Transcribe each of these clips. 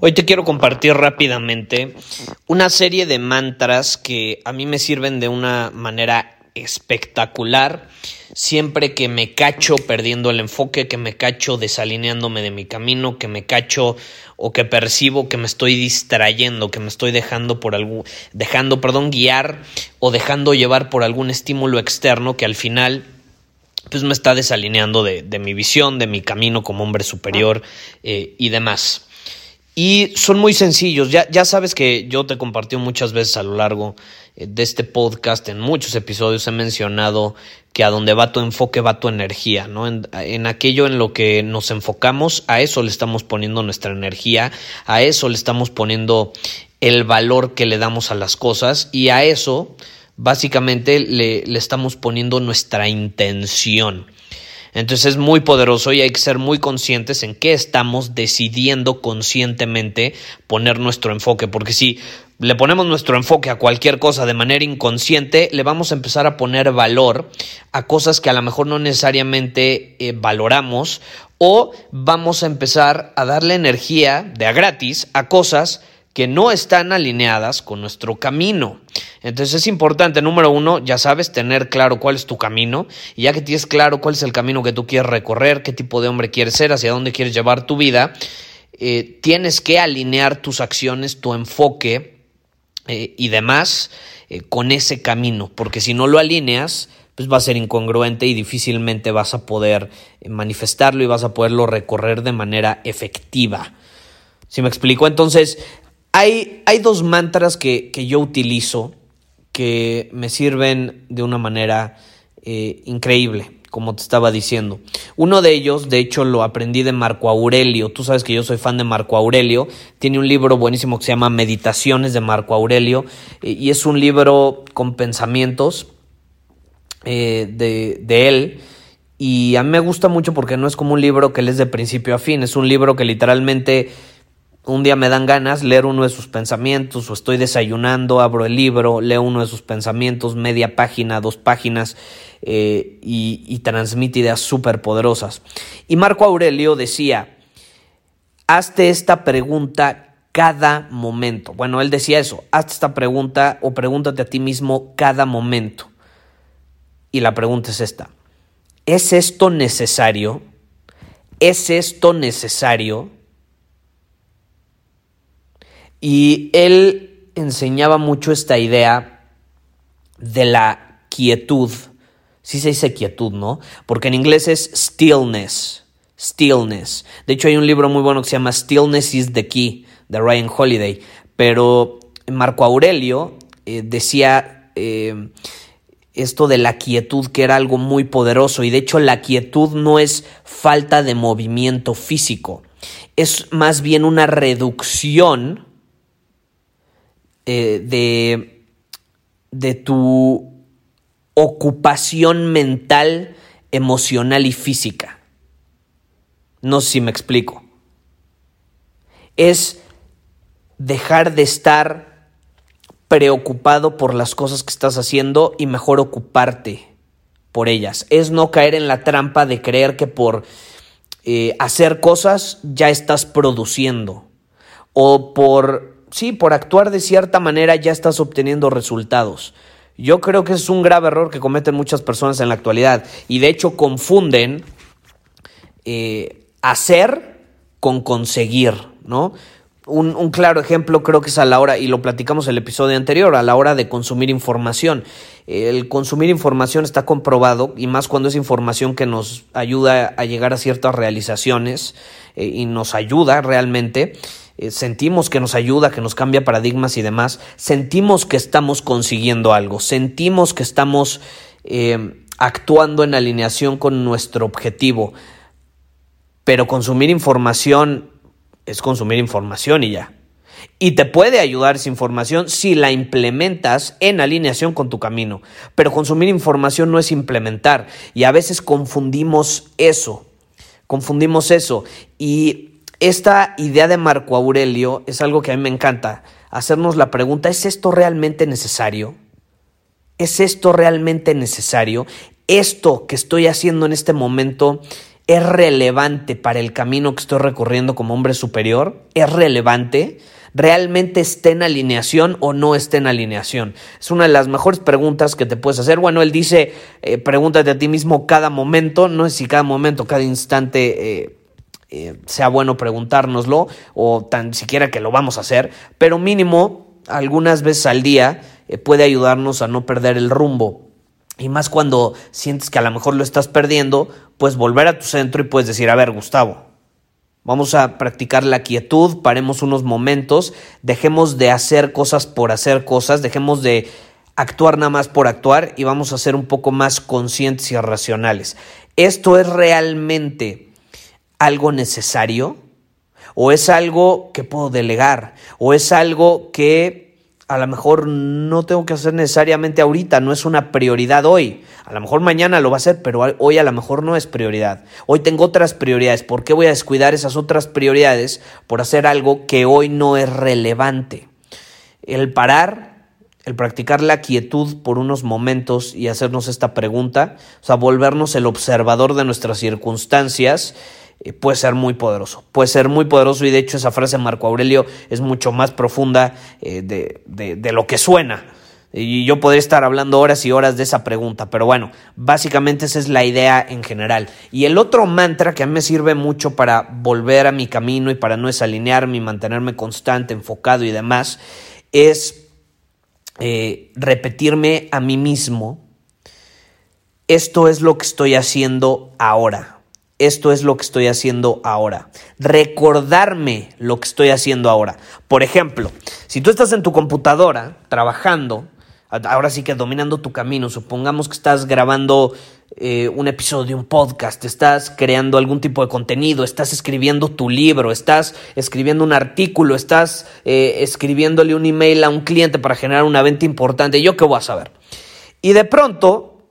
Hoy te quiero compartir rápidamente una serie de mantras que a mí me sirven de una manera espectacular siempre que me cacho perdiendo el enfoque, que me cacho desalineándome de mi camino, que me cacho o que percibo que me estoy distrayendo, que me estoy dejando por algún dejando, perdón, guiar o dejando llevar por algún estímulo externo que al final pues me está desalineando de, mi visión, de mi camino como hombre superior eh, y demás. Y son muy sencillos. Ya, ya sabes que yo te compartí muchas veces a lo largo eh, de este podcast, en muchos episodios he mencionado que a donde va tu enfoque va tu energía, ¿no? En, en, aquello en lo que nos enfocamos, a eso le estamos poniendo nuestra energía, a eso le estamos poniendo el valor que le damos a las cosas y a eso básicamente le, le estamos poniendo nuestra intención. Entonces es muy poderoso y hay que ser muy conscientes en qué estamos decidiendo conscientemente poner nuestro enfoque, porque si le ponemos nuestro enfoque a cualquier cosa de manera inconsciente, le vamos a empezar a poner valor a cosas que a lo mejor no necesariamente eh, valoramos o vamos a empezar a darle energía de a gratis a cosas que no están alineadas con nuestro camino. Entonces es importante, número uno, ya sabes, tener claro cuál es tu camino, y ya que tienes claro cuál es el camino que tú quieres recorrer, qué tipo de hombre quieres ser, hacia dónde quieres llevar tu vida, eh, tienes que alinear tus acciones, tu enfoque eh, y demás eh, con ese camino, porque si no lo alineas, pues va a ser incongruente y difícilmente vas a poder manifestarlo y vas a poderlo recorrer de manera efectiva. Si me explico? Entonces, hay, dos mantras que, yo utilizo que me sirven de una manera eh, increíble, como te estaba diciendo. Uno de ellos, de hecho, lo aprendí de Marco Aurelio. Tú sabes que yo soy fan de Marco Aurelio. Tiene un libro buenísimo que se llama Meditaciones de Marco Aurelio eh, y es un libro con pensamientos eh, de, de él. Y a mí me gusta mucho porque no es como un libro que lees de principio a fin, es un libro que literalmente un día me dan ganas leer uno de sus pensamientos o estoy desayunando, abro el libro, leo uno de sus pensamientos, media página, dos páginas eh, y, y transmite ideas súper poderosas. Y Marco Aurelio decía, hazte esta pregunta cada momento. Bueno, él decía eso, hazte esta pregunta o pregúntate a ti mismo cada momento. Y la pregunta es esta, ¿es esto necesario? ¿Es esto necesario? Y él enseñaba mucho esta idea de la quietud. Sí se dice quietud, ¿no? Porque en inglés es stillness. Stillness. De hecho, hay un libro muy bueno que se llama Stillness is the Key, de Ryan Holiday. Pero Marco Aurelio eh, decía eh, esto de la quietud, que era algo muy poderoso. Y de hecho, la quietud no es falta de movimiento físico. Es más bien una reducción eh, de, de tu ocupación mental, emocional y física. No sé si me explico. Es dejar de estar preocupado por las cosas que estás haciendo y mejor ocuparte por ellas. Es no caer en la trampa de creer que por eh, hacer cosas ya estás produciendo o por sí, por actuar de cierta manera ya estás obteniendo resultados. Yo creo que es un grave error que cometen muchas personas en la actualidad y de hecho confunden eh, hacer con conseguir, ¿no? un, claro ejemplo creo que es a la hora, y lo platicamos el episodio anterior, a la hora de consumir información. El consumir información está comprobado, y más cuando es información que nos ayuda a llegar a ciertas realizaciones eh, y nos ayuda realmente. Eh, sentimos que nos ayuda, que nos cambia paradigmas y demás. Sentimos que estamos consiguiendo algo, sentimos que estamos eh, actuando en alineación con nuestro objetivo. Pero consumir información es consumir información y ya. Y te puede ayudar esa información si la implementas en alineación con tu camino. Pero consumir información no es implementar. Y a veces confundimos eso. Confundimos eso. Y esta idea de Marco Aurelio es algo que a mí me encanta. Hacernos la pregunta, ¿es esto realmente necesario? ¿Es esto realmente necesario? ¿Esto que estoy haciendo en este momento ¿Es relevante para el camino que estoy recorriendo como hombre superior? ¿Es relevante? ¿Realmente está en alineación o no está en alineación? Es una de las mejores preguntas que te puedes hacer. Bueno, él dice, eh, pregúntate a ti mismo cada momento, no es si cada momento, cada instante eh, eh, sea bueno preguntárnoslo o tan siquiera que lo vamos a hacer, pero mínimo algunas veces al día puede ayudarnos a no perder el rumbo. Y más cuando sientes que a lo mejor lo estás perdiendo, pues volver a tu centro y puedes decir, a ver, Gustavo, vamos a practicar la quietud, paremos unos momentos, dejemos de hacer cosas por hacer cosas, dejemos de actuar nada más por actuar y vamos a ser un poco más conscientes y racionales. ¿Esto es realmente algo necesario? ¿O es algo que puedo delegar? ¿O es algo que a lo mejor no tengo que hacer necesariamente ahorita, no es una prioridad hoy. A lo mejor mañana lo va a ser, pero hoy a lo mejor no es prioridad. Hoy tengo otras prioridades. ¿Por qué voy a descuidar esas otras prioridades por hacer algo que hoy no es relevante? El parar, el practicar la quietud por unos momentos y hacernos esta pregunta, o sea, volvernos el observador de nuestras circunstancias, eh, puede ser muy poderoso. Puede ser muy poderoso y de hecho esa frase de Marco Aurelio es mucho más profunda eh, de, de, lo que suena. Y yo podría estar hablando horas y horas de esa pregunta, pero bueno, básicamente esa es la idea en general. Y el otro mantra que a mí me sirve mucho para volver a mi camino y para no desalinearme y mantenerme constante, enfocado y demás, es eh, repetirme a mí mismo, esto es lo que estoy haciendo ahora esto es lo que estoy haciendo ahora. Recordarme lo que estoy haciendo ahora. Por ejemplo, si tú estás en tu computadora trabajando, ahora sí que dominando tu camino, supongamos que estás grabando eh, un episodio de un podcast, estás creando algún tipo de contenido, estás escribiendo tu libro, estás escribiendo un artículo, estás eh, escribiéndole un email a un cliente para generar una venta importante, yo qué voy a saber. Y de pronto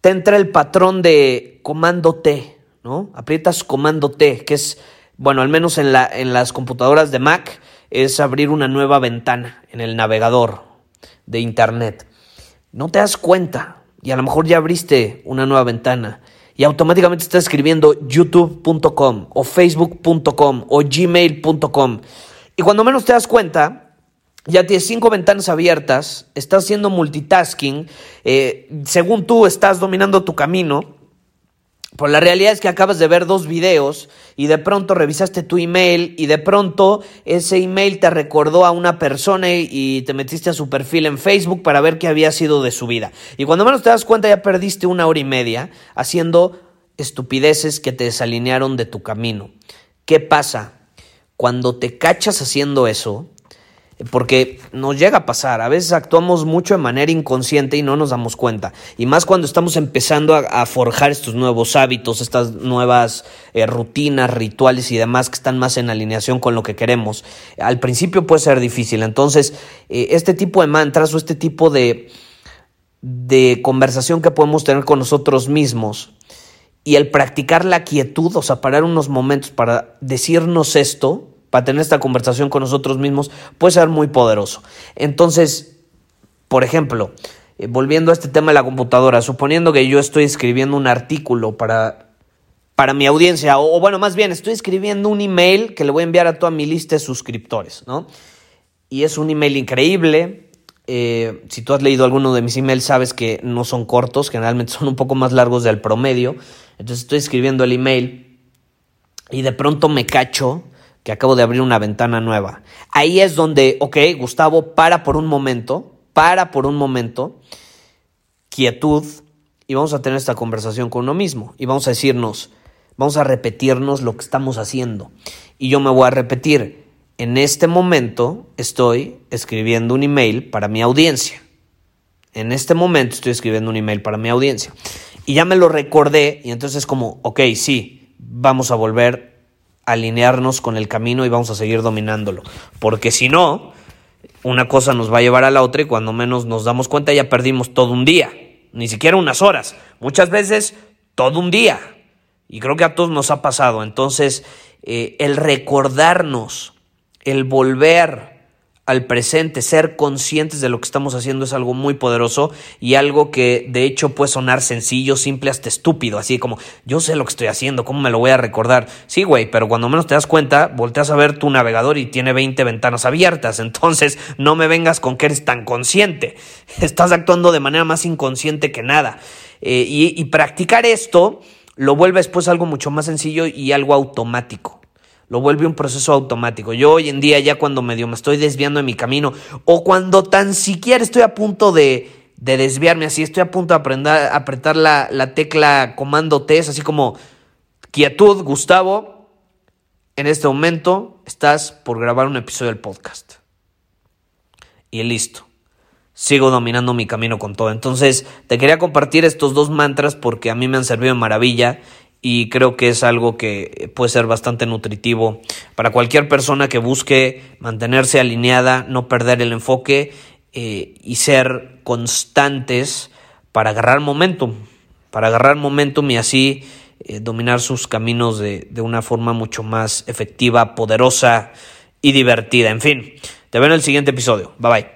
te entra el patrón de comando T, ¿no? Aprietas comando T, que es, bueno, al menos en, la, en las computadoras de Mac, es abrir una nueva ventana en el navegador de Internet. No te das cuenta y a lo mejor ya abriste una nueva ventana y automáticamente estás escribiendo youtube.com o facebook.com o gmail.com. Y cuando menos te das cuenta, ya tienes cinco ventanas abiertas, estás haciendo multitasking, eh, según tú estás dominando tu camino, pues la realidad es que acabas de ver dos videos y de pronto revisaste tu email y de pronto ese email te recordó a una persona y te metiste a su perfil en Facebook para ver qué había sido de su vida. Y cuando menos te das cuenta ya perdiste una hora y media haciendo estupideces que te desalinearon de tu camino. ¿Qué pasa? Cuando te cachas haciendo eso, porque nos llega a pasar, a veces actuamos mucho de manera inconsciente y no nos damos cuenta. Y más cuando estamos empezando a, forjar estos nuevos hábitos, estas nuevas eh, rutinas, rituales y demás que están más en alineación con lo que queremos. Al principio puede ser difícil. Entonces, eh, este tipo de mantras o este tipo de, de conversación que podemos tener con nosotros mismos y el practicar la quietud, o sea, parar unos momentos para decirnos esto, para tener esta conversación con nosotros mismos, puede ser muy poderoso. Entonces, por ejemplo, eh, volviendo a este tema de la computadora, suponiendo que yo estoy escribiendo un artículo para, para mi audiencia, o, bueno, más bien, estoy escribiendo un email que le voy a enviar a toda mi lista de suscriptores, ¿no? Y es un email increíble. Eh, si tú has leído alguno de mis emails, sabes que no son cortos, generalmente son un poco más largos del promedio. Entonces estoy escribiendo el email y de pronto me cacho que acabo de abrir una ventana nueva. Ahí es donde, ok, Gustavo, para por un momento, para por un momento, quietud, y vamos a tener esta conversación con uno mismo, y vamos a decirnos, vamos a repetirnos lo que estamos haciendo. Y yo me voy a repetir, en este momento estoy escribiendo un email para mi audiencia. En este momento estoy escribiendo un email para mi audiencia. Y ya me lo recordé y entonces es como, ok, sí, vamos a volver alinearnos con el camino y vamos a seguir dominándolo. Porque si no, una cosa nos va a llevar a la otra y cuando menos nos damos cuenta ya perdimos todo un día, ni siquiera unas horas, muchas veces todo un día. Y creo que a todos nos ha pasado. Entonces, eh, el recordarnos, el volver al presente, ser conscientes de lo que estamos haciendo es algo muy poderoso y algo que de hecho puede sonar sencillo, simple, hasta estúpido, así como yo sé lo que estoy haciendo, ¿cómo me lo voy a recordar? Sí, güey, pero cuando menos te das cuenta, volteas a ver tu navegador y tiene 20 ventanas abiertas, entonces no me vengas con que eres tan consciente, estás actuando de manera más inconsciente que nada. Eh, y, y practicar esto lo vuelve después algo mucho más sencillo y algo automático lo vuelve un proceso automático. Yo hoy en día ya cuando medio me estoy desviando de mi camino o cuando tan siquiera estoy a punto de, de desviarme así, estoy a punto de aprender, apretar la, la tecla comando T, así como quietud, Gustavo, en este momento estás por grabar un episodio del podcast. Y listo. Sigo dominando mi camino con todo. Entonces, te quería compartir estos dos mantras porque a mí me han servido de maravilla y creo que es algo que puede ser bastante nutritivo para cualquier persona que busque mantenerse alineada, no perder el enfoque eh, y ser constantes para agarrar momentum, para agarrar momentum y así eh, dominar sus caminos de, de una forma mucho más efectiva, poderosa y divertida. En fin, te veo en el siguiente episodio. Bye bye.